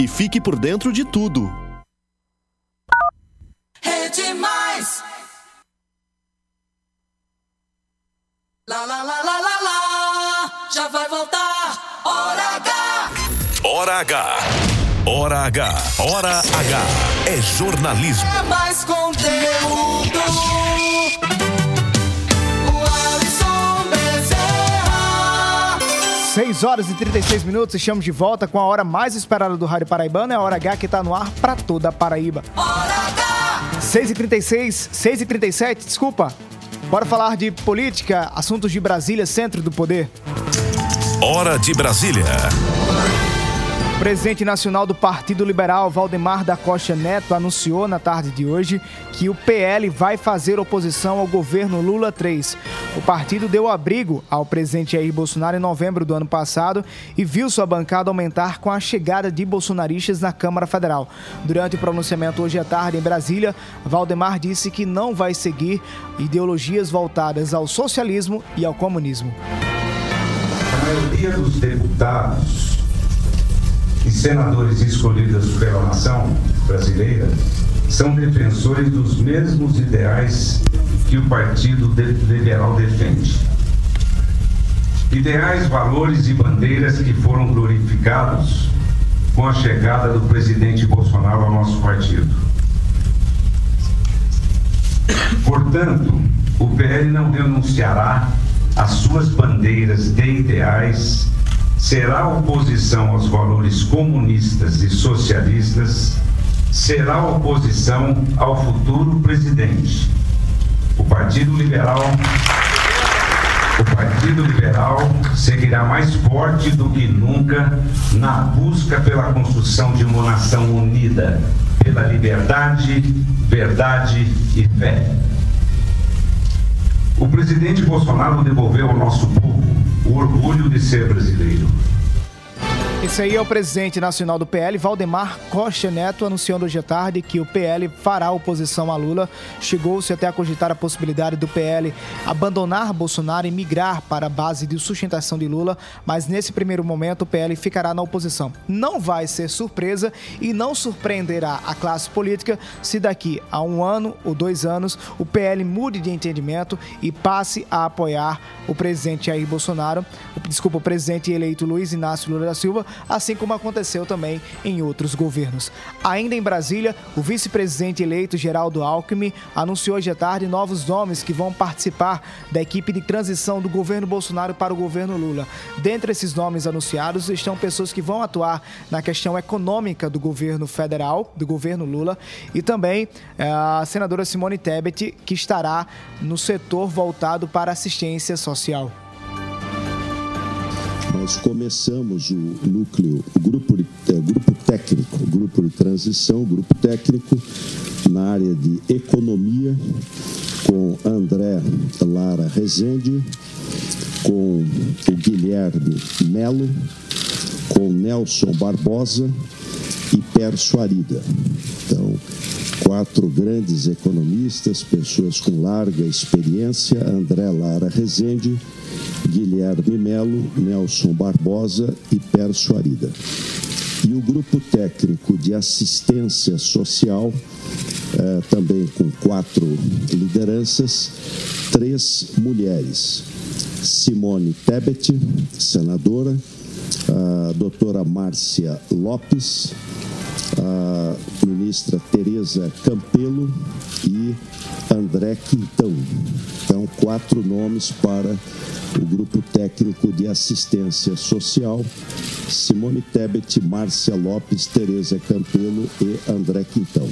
e fique por dentro de tudo. Rede Mais. Lá, lá, lá, lá, lá, lá. Já vai voltar. Hora H. Hora H. Hora H. Hora H. É jornalismo. É mais conteúdo. 6 horas e 36 minutos, estamos de volta com a hora mais esperada do Rádio Paraibano, é a Hora H que está no ar para toda a Paraíba. Hora H. 6 e 36, 6 e 37, desculpa. Bora falar de política, assuntos de Brasília, centro do poder. Hora de Brasília. Presidente nacional do Partido Liberal, Valdemar da Costa Neto, anunciou na tarde de hoje que o PL vai fazer oposição ao governo Lula 3. O partido deu abrigo ao presidente Jair Bolsonaro em novembro do ano passado e viu sua bancada aumentar com a chegada de bolsonaristas na Câmara Federal. Durante o pronunciamento hoje à tarde em Brasília, Valdemar disse que não vai seguir ideologias voltadas ao socialismo e ao comunismo. A maioria dos deputados e senadores escolhidos pela nação brasileira são defensores dos mesmos ideais que o Partido Liberal defende. Ideais, valores e bandeiras que foram glorificados com a chegada do presidente Bolsonaro ao nosso partido. Portanto, o PL não renunciará às suas bandeiras de ideais, será oposição aos valores comunistas e socialistas, será oposição ao futuro presidente. O Partido Liberal o Partido Liberal seguirá mais forte do que nunca na busca pela construção de uma nação unida, pela liberdade, verdade e fé. O presidente Bolsonaro devolveu ao nosso povo o orgulho de ser brasileiro. Esse aí é o presidente nacional do PL, Valdemar Costa Neto, anunciando hoje à tarde que o PL fará oposição a Lula. Chegou-se até a cogitar a possibilidade do PL abandonar Bolsonaro e migrar para a base de sustentação de Lula, mas nesse primeiro momento o PL ficará na oposição. Não vai ser surpresa e não surpreenderá a classe política se daqui a um ano ou dois anos o PL mude de entendimento e passe a apoiar o presidente Jair Bolsonaro, desculpa, o presidente eleito Luiz Inácio Lula da Silva, assim como aconteceu também em outros governos. Ainda em Brasília, o vice-presidente eleito Geraldo Alckmin anunciou hoje à tarde novos nomes que vão participar da equipe de transição do governo Bolsonaro para o governo Lula. Dentre esses nomes anunciados estão pessoas que vão atuar na questão econômica do governo federal, do governo Lula, e também eh, a senadora Simone Tebet, que estará no setor voltado para assistência social. Nós começamos o núcleo, o grupo, é, grupo técnico, o grupo de transição, o grupo técnico na área de economia, com André Lara Rezende, com o Guilherme Melo, com Nelson Barbosa e Perso Arida. Então, quatro grandes economistas, pessoas com larga experiência, André Lara Rezende, Guilherme Melo, Nelson Barbosa e Perso Arida. E o grupo técnico de assistência social, eh, também com quatro lideranças, três mulheres. Simone Tebet, senadora, a doutora Márcia Lopes, a ministra Tereza Campelo e André Quintão. Então, quatro nomes para o grupo técnico de assistência social: Simone Tebet, Márcia Lopes, Tereza Campelo e André Quintão.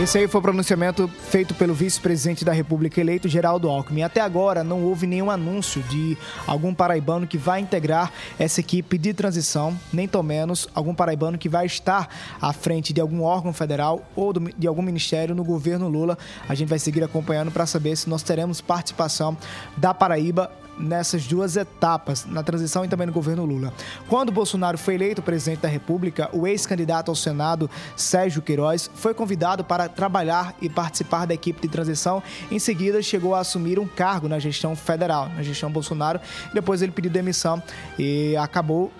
Esse aí foi o pronunciamento feito pelo vice-presidente da República eleito, Geraldo Alckmin. Até agora não houve nenhum anúncio de algum paraibano que vai integrar essa equipe de transição, nem tão menos algum paraibano que vai estar à frente de algum órgão federal ou de algum ministério no governo Lula. A gente vai seguir acompanhando para saber se nós teremos participação da Paraíba nessas duas etapas, na transição e também no governo Lula. Quando Bolsonaro foi eleito presidente da República, o ex-candidato ao Senado, Sérgio Queiroz, foi convidado para trabalhar e participar da equipe de transição. Em seguida, chegou a assumir um cargo na gestão federal, na gestão Bolsonaro. Depois ele pediu demissão e acabou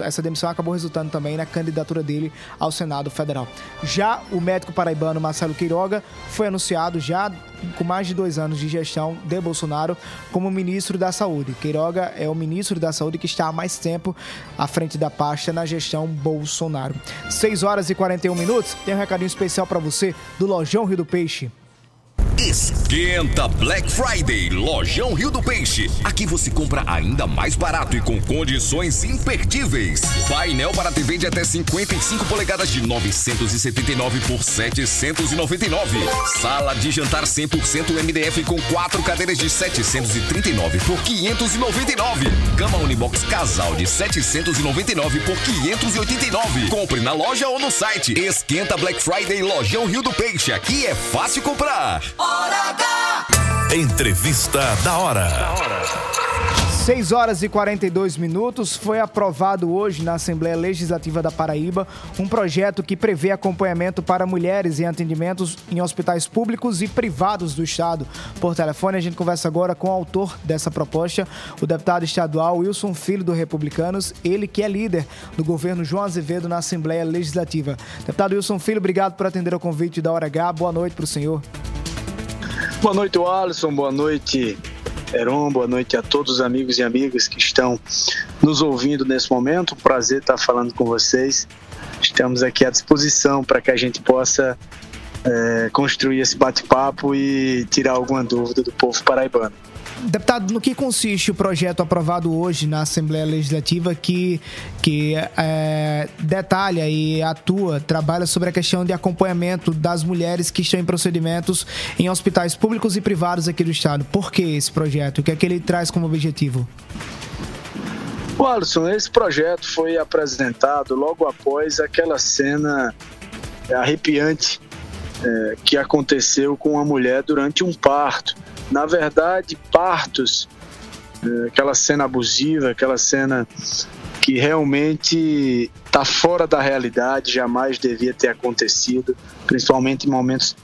essa demissão acabou resultando também na candidatura dele ao Senado Federal. Já o médico paraibano Marcelo Queiroga foi anunciado já com mais de dois anos de gestão de Bolsonaro como ministro da Saúde. Queiroga é o ministro da Saúde que está há mais tempo à frente da pasta na gestão Bolsonaro. 6 horas e 41 minutos. Tem um recadinho especial para você do Lojão Rio do Peixe. Esquenta Black Friday, Lojão Rio do Peixe. Aqui você compra ainda mais barato e com condições imperdíveis. Painel para TV de até 55 polegadas de 979 por 799. Sala de jantar 100% MDF com quatro cadeiras de 739 por 599. Cama Unibox Casal de 799 por 589. Compre na loja ou no site. Esquenta Black Friday, Lojão Rio do Peixe. Aqui é fácil comprar. Hora H! Entrevista da hora. 6 horas e 42 minutos. Foi aprovado hoje na Assembleia Legislativa da Paraíba um projeto que prevê acompanhamento para mulheres em atendimentos em hospitais públicos e privados do Estado. Por telefone, a gente conversa agora com o autor dessa proposta, o deputado estadual Wilson Filho do Republicanos, ele que é líder do governo João Azevedo na Assembleia Legislativa. Deputado Wilson Filho, obrigado por atender o convite da Hora H. Boa noite para o senhor. Boa noite, Alisson. Boa noite, Heron. Boa noite a todos os amigos e amigas que estão nos ouvindo nesse momento. Prazer estar falando com vocês. Estamos aqui à disposição para que a gente possa é, construir esse bate-papo e tirar alguma dúvida do povo paraibano. Deputado, no que consiste o projeto aprovado hoje na Assembleia Legislativa que, que é, detalha e atua, trabalha sobre a questão de acompanhamento das mulheres que estão em procedimentos em hospitais públicos e privados aqui do Estado? Por que esse projeto? O que é que ele traz como objetivo? O Alisson, esse projeto foi apresentado logo após aquela cena arrepiante é, que aconteceu com uma mulher durante um parto na verdade, partos, é, aquela cena abusiva, aquela cena que realmente está fora da realidade, jamais devia ter acontecido, principalmente em momentos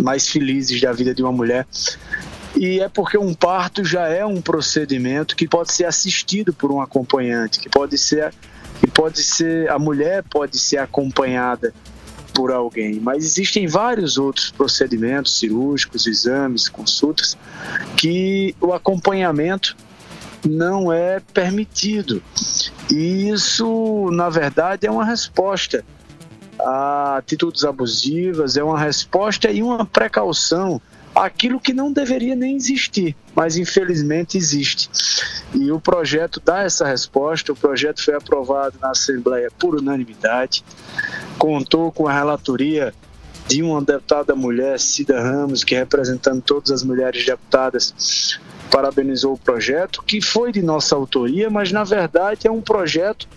mais felizes da vida de uma mulher. E é porque um parto já é um procedimento que pode ser assistido por um acompanhante, que pode ser, que pode ser a mulher pode ser acompanhada por alguém, mas existem vários outros procedimentos cirúrgicos, exames, consultas, que o acompanhamento não é permitido. E isso, na verdade, é uma resposta a atitudes abusivas, é uma resposta e uma precaução aquilo que não deveria nem existir, mas infelizmente existe. E o projeto dá essa resposta. O projeto foi aprovado na Assembleia por unanimidade, contou com a relatoria de uma deputada mulher, Cida Ramos, que representando todas as mulheres deputadas parabenizou o projeto, que foi de nossa autoria, mas na verdade é um projeto,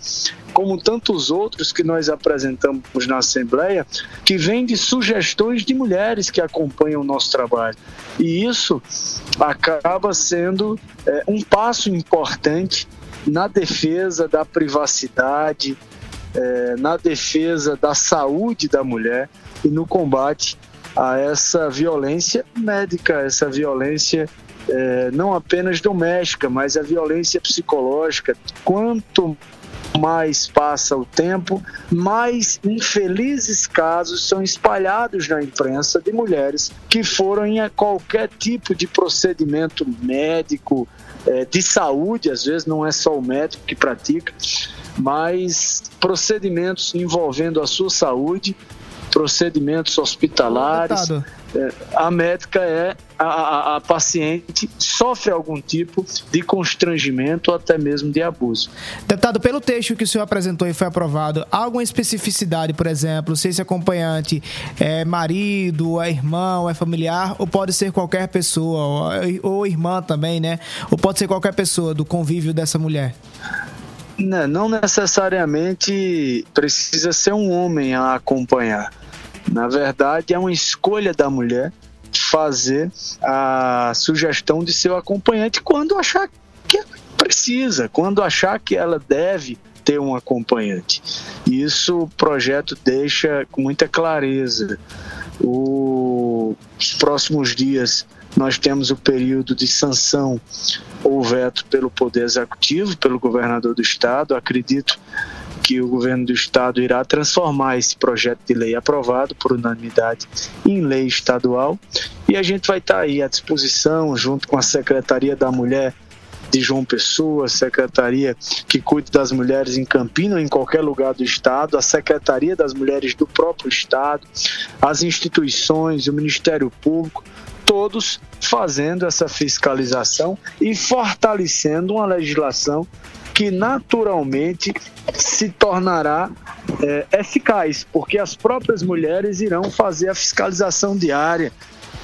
como tantos outros que nós apresentamos na Assembleia, que vem de sugestões de mulheres que acompanham o nosso trabalho. E isso acaba sendo é, um passo importante na defesa da privacidade, é, na defesa da saúde da mulher e no combate a essa violência médica, essa violência é, não apenas doméstica, mas a violência psicológica. Quanto mais passa o tempo, mais infelizes casos são espalhados na imprensa de mulheres que foram em qualquer tipo de procedimento médico, é, de saúde, às vezes não é só o médico que pratica, mas procedimentos envolvendo a sua saúde, procedimentos hospitalares. É, a médica é a, a, a, paciente sofre algum tipo de constrangimento ou até mesmo de abuso. Deputado, pelo texto que o senhor apresentou e foi aprovado, há alguma especificidade, por exemplo, se esse acompanhante é marido, é irmão, é familiar, ou pode ser qualquer pessoa, ou, ou irmã também, né? Ou pode ser qualquer pessoa do convívio dessa mulher? Não, não necessariamente precisa ser um homem a acompanhar na verdade, é uma escolha da mulher fazer a sugestão de seu acompanhante quando achar que precisa, quando achar que ela deve ter um acompanhante. Isso o projeto deixa com muita clareza. O, os próximos dias nós temos o período de sanção ou veto pelo Poder Executivo, pelo governador do Estado. Acredito que o governo do estado irá transformar esse projeto de lei aprovado por unanimidade em lei estadual e a gente vai estar aí à disposição junto com a Secretaria da Mulher de João Pessoa, secretaria que cuida das mulheres em Campina em qualquer lugar do estado, a secretaria das mulheres do próprio estado, as instituições, o Ministério Público, todos fazendo essa fiscalização e fortalecendo uma legislação que naturalmente se tornará é, eficaz, porque as próprias mulheres irão fazer a fiscalização diária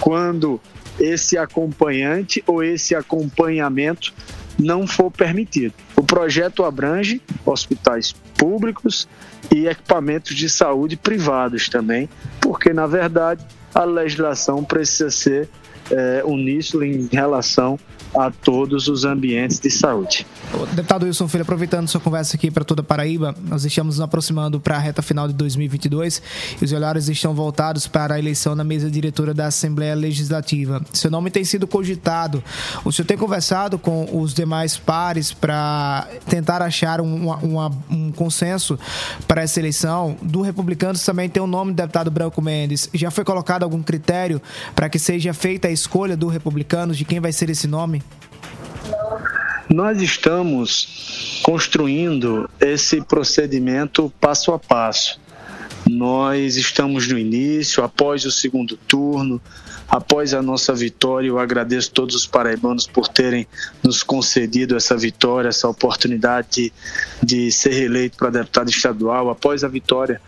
quando esse acompanhante ou esse acompanhamento não for permitido. Projeto abrange hospitais públicos e equipamentos de saúde privados também, porque na verdade a legislação precisa ser é, em relação a todos os ambientes de saúde. Deputado Wilson Filho, aproveitando sua conversa aqui para toda Paraíba, nós estamos nos aproximando para a reta final de 2022 e os olhares estão voltados para a eleição na mesa diretora da Assembleia Legislativa. Seu nome tem sido cogitado. O senhor tem conversado com os demais pares para tentar achar um, consenso para essa eleição? Do Republicanos também tem o nome do deputado Branco Mendes. Já foi colocado algum critério para que seja feita a escolha do Republicanos de quem vai ser esse nome? Nós estamos construindo esse procedimento passo a passo. Nós estamos no início, após o segundo turno, após a nossa vitória. Eu agradeço todos os paraibanos por terem nos concedido essa vitória, essa oportunidade de, de ser reeleito para deputado estadual. Após a vitória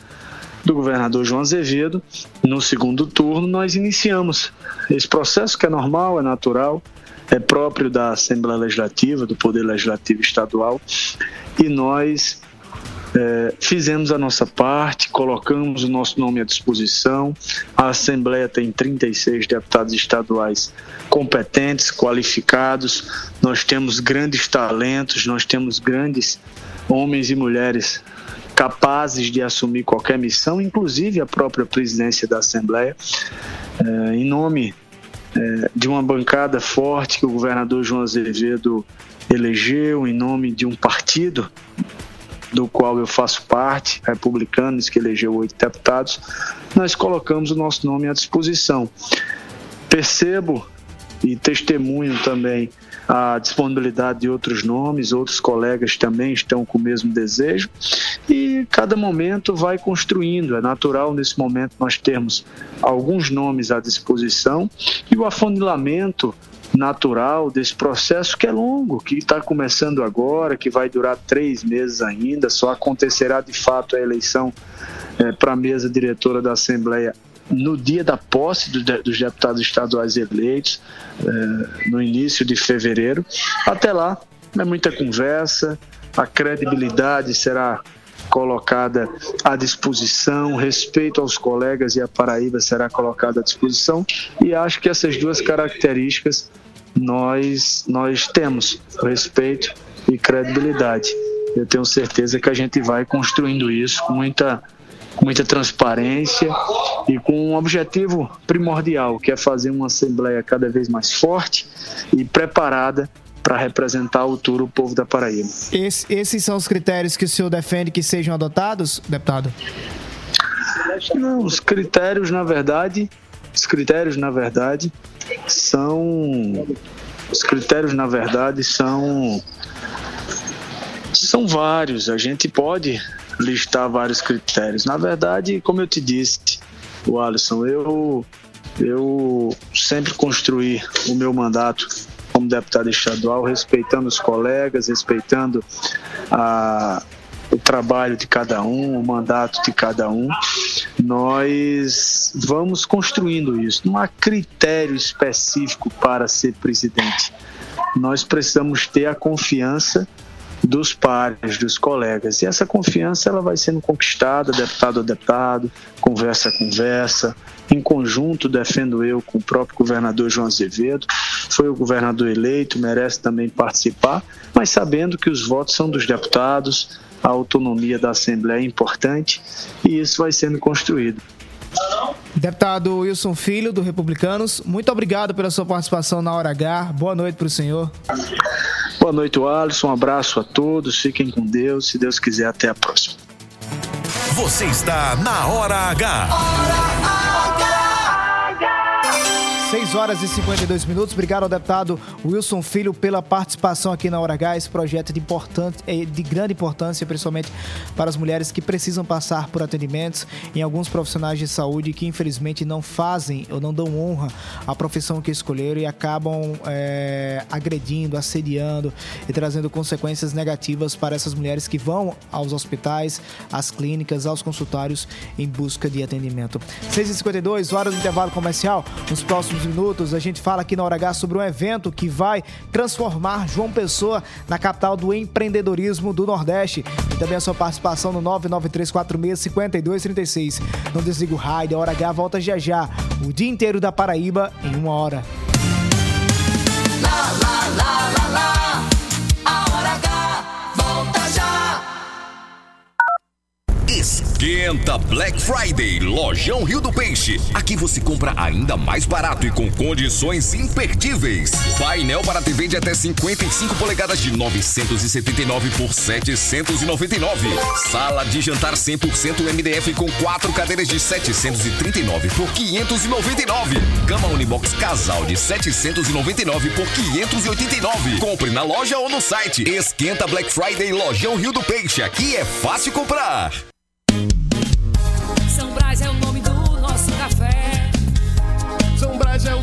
do governador João Azevedo, no segundo turno, nós iniciamos esse processo que é normal, é natural é próprio da Assembleia Legislativa, do Poder Legislativo Estadual, e nós é, fizemos a nossa parte, colocamos o nosso nome à disposição. A Assembleia tem 36 deputados estaduais competentes, qualificados. Nós temos grandes talentos, nós temos grandes homens e mulheres capazes de assumir qualquer missão, inclusive a própria presidência da Assembleia. É, em nome é, de uma bancada forte que o governador João Azevedo elegeu em nome de um partido do qual eu faço parte, republicanos, que elegeu oito deputados, nós colocamos o nosso nome à disposição. Percebo e testemunho também a disponibilidade de outros nomes, outros colegas também estão com o mesmo desejo e cada momento vai construindo. É natural nesse momento nós termos alguns nomes à disposição e o afunilamento natural desse processo que é longo, que está começando agora, que vai durar três meses ainda, só acontecerá de fato a eleição é, para a mesa diretora da Assembleia no dia da posse dos deputados estaduais eleitos, eh, no início de fevereiro. Até lá, é muita conversa, a credibilidade será colocada à disposição, respeito aos colegas e a Paraíba será colocada à disposição e acho que essas duas características nós nós temos respeito e credibilidade. Eu tenho certeza que a gente vai construindo isso com muita com muita transparência e com um objetivo primordial, que é fazer uma Assembleia cada vez mais forte e preparada para representar o futuro o povo da Paraíba. Esse, esses são os critérios que o senhor defende que sejam adotados, deputado? Não, os critérios, na verdade, os critérios, na verdade, são os critérios, na verdade, são são vários. A gente pode listar vários critérios. Na verdade, como eu te disse, o Alisson, eu eu sempre construí o meu mandato como deputado estadual, respeitando os colegas, respeitando a, o trabalho de cada um, o mandato de cada um. Nós vamos construindo isso. Não há critério específico para ser presidente. Nós precisamos ter a confiança dos pares, dos colegas. E essa confiança ela vai sendo conquistada, deputado a deputado, conversa a conversa. Em conjunto, defendo eu com o próprio governador João Azevedo. Foi o governador eleito, merece também participar, mas sabendo que os votos são dos deputados, a autonomia da Assembleia é importante e isso vai sendo construído. Deputado Wilson Filho, do Republicanos, muito obrigado pela sua participação na Hora H. Boa noite para o senhor. Boa noite, Alisson. Um abraço a todos. Fiquem com Deus. Se Deus quiser, até a próxima. Você está na Hora H. Hora H. 6 horas e 52 minutos. Obrigado ao deputado Wilson Filho pela participação aqui na Hora. Esse projeto de, importante, é de grande importância, principalmente para as mulheres que precisam passar por atendimentos em alguns profissionais de saúde que infelizmente não fazem ou não dão honra à profissão que escolheram e acabam é, agredindo, assediando e trazendo consequências negativas para essas mulheres que vão aos hospitais, às clínicas, aos consultórios em busca de atendimento. 6h52, hora do intervalo comercial. Nos próximos minutos, a gente fala aqui na Hora H sobre um evento que vai transformar João Pessoa na capital do empreendedorismo do Nordeste. E também a sua participação no 993465236. Não desliga o rádio, a Hora H volta já já. O dia inteiro da Paraíba em uma hora. Lá, lá, lá. Esquenta Black Friday, Lojão Rio do Peixe. Aqui você compra ainda mais barato e com condições imperdíveis. Painel para TV de até 55 polegadas de 979 por 799. Sala de jantar 100% MDF com quatro cadeiras de 739 por 599. Cama Unibox Casal de 799 por 589. Compre na loja ou no site. Esquenta Black Friday, Lojão Rio do Peixe. Aqui é fácil comprar.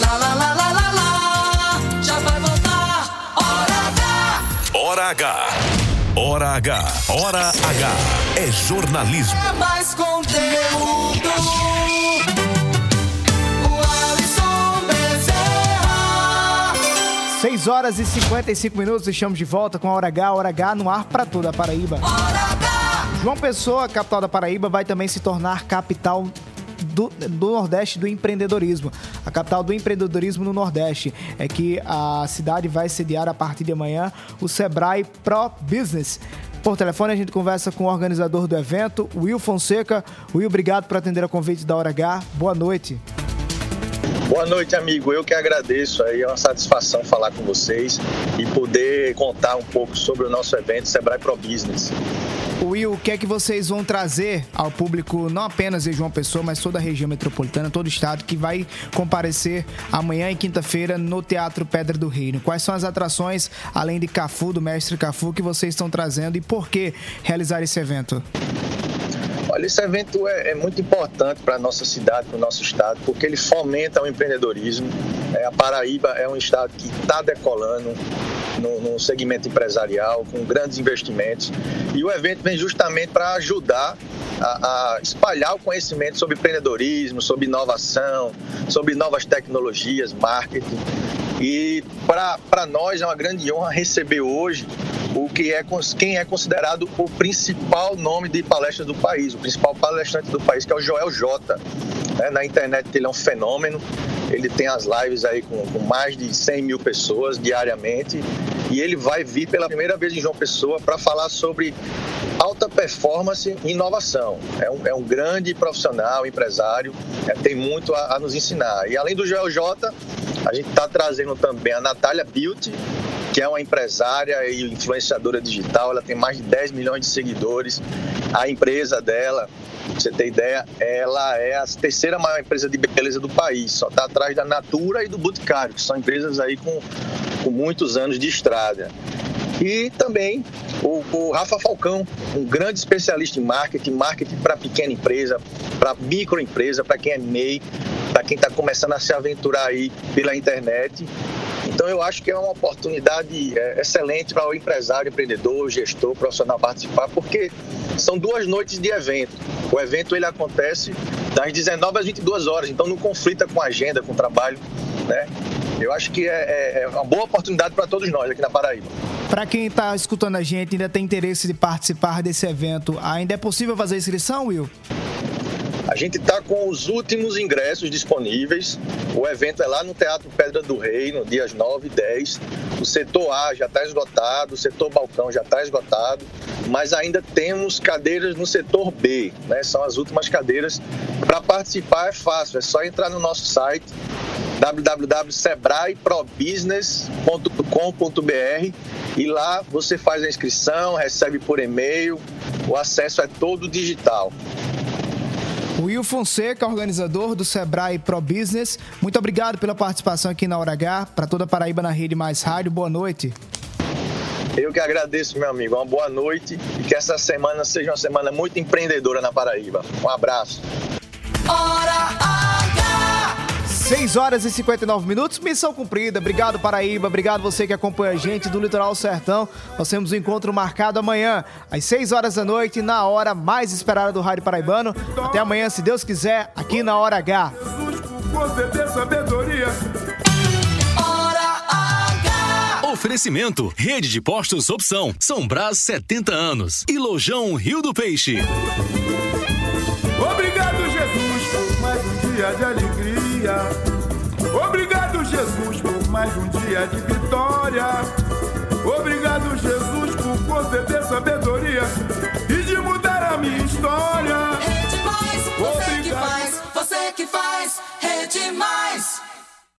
Lá, lá, lá, lá, lá, lá. Já vai voltar. Hora H. Hora H. Hora H. Hora H. É jornalismo. É mais conteúdo. O Alisson Bezerra. 6 horas e 55 minutos, estamos de volta com a Hora H, Hora H no ar para toda a Paraíba. João Pessoa, capital da Paraíba, vai também se tornar capital do, do Nordeste do empreendedorismo. A capital do empreendedorismo no Nordeste é que a cidade vai sediar a partir de amanhã o Sebrae Pro Business. Por telefone a gente conversa com o organizador do evento, Will Fonseca. Will, obrigado por atender a convite da Hora H. Boa noite. Boa noite, amigo. Eu que agradeço é uma satisfação falar com vocês e poder contar um pouco sobre o nosso evento Sebrae Pro Business. Will, o que é que vocês vão trazer ao público, não apenas de João Pessoa, mas toda a região metropolitana, todo o estado, que vai comparecer amanhã e quinta-feira no Teatro Pedra do Reino? Quais são as atrações, além de Cafu, do mestre Cafu, que vocês estão trazendo e por que realizar esse evento? Olha, esse evento é, é muito importante para a nossa cidade, para o nosso estado, porque ele fomenta o empreendedorismo. É, a Paraíba é um estado que está decolando no, segmento empresarial, com grandes investimentos. E o evento vem justamente para ajudar a, a espalhar o conhecimento sobre empreendedorismo, sobre inovação, sobre novas tecnologias, marketing. E para nós é uma grande honra receber hoje o que é quem é considerado o principal nome de palestras do país, o principal palestrante do país, que é o Joel Jota. né? Na internet ele é um fenômeno, ele tem as lives aí com, com mais de 100 mil pessoas diariamente e ele vai vir pela primeira vez em João Pessoa para falar sobre alta performance e inovação. É um, é um grande profissional, empresário, é, tem muito a, a nos ensinar. E além do Joel Jota, a gente está trazendo também a Natália Beauty, que é uma empresária e influenciadora digital. Ela tem mais de 10 milhões de seguidores. A empresa dela, você ter ideia, ela é a terceira maior empresa de beleza do país. Só está atrás da Natura e do Boticário, que são empresas aí com, com muitos anos de estrada. E também o, o Rafa Falcão, um grande especialista em marketing, marketing para pequena empresa, para microempresa, para quem é MEI, para quem está começando a se aventurar aí pela internet. Então eu acho que é uma oportunidade é, excelente para o empresário, empreendedor, gestor, profissional participar, porque são duas noites de evento. O evento ele acontece das 19 às 22 horas, então não conflita com a agenda, com o trabalho, né? Eu acho que é, é- é uma boa oportunidade para todos nós aqui na Paraíba. Para quem está escutando a gente ainda tem interesse de participar desse evento, ainda é possível fazer inscrição, Will? A gente está com os últimos ingressos disponíveis. O evento é lá no Teatro Pedra do Rei, no dias 9 e 10. O setor A já está esgotado, o setor Balcão já está esgotado, mas ainda temos cadeiras no setor B, né? São as últimas cadeiras. Para participar é fácil, é só entrar no nosso site www.sebraeprobusiness.com.br e lá você faz a inscrição, recebe por e-mail, o acesso é todo digital. Will Fonseca, organizador do Sebrae Pro Business. Muito obrigado pela participação aqui na Hora H, para toda a Paraíba na Rede Mais Rádio. Boa noite. Eu que agradeço, meu amigo. Uma boa noite e que essa semana seja uma semana muito empreendedora na Paraíba. Um abraço. Hora. 6 horas e 59 minutos, missão cumprida. Obrigado, Paraíba. Obrigado você que acompanha a gente do Litoral Sertão. Nós temos um encontro marcado amanhã, às 6 horas da noite, na hora mais esperada do Rádio Paraibano. Até amanhã, se Deus quiser, aqui na Hora H. Conceder sabedoria. Oferecimento: Rede de Postos Opção, São Brás 70 anos e Lojão Rio do Peixe. Obrigado, Jesus, por mais um dia de alegria glória. Obrigado, Jesus, por mais um dia de vitória. Obrigado, Jesus, por conceder sabedoria e de mudar a minha história. Rede Mais, você Obrigado. que faz, você que faz, Rede Mais.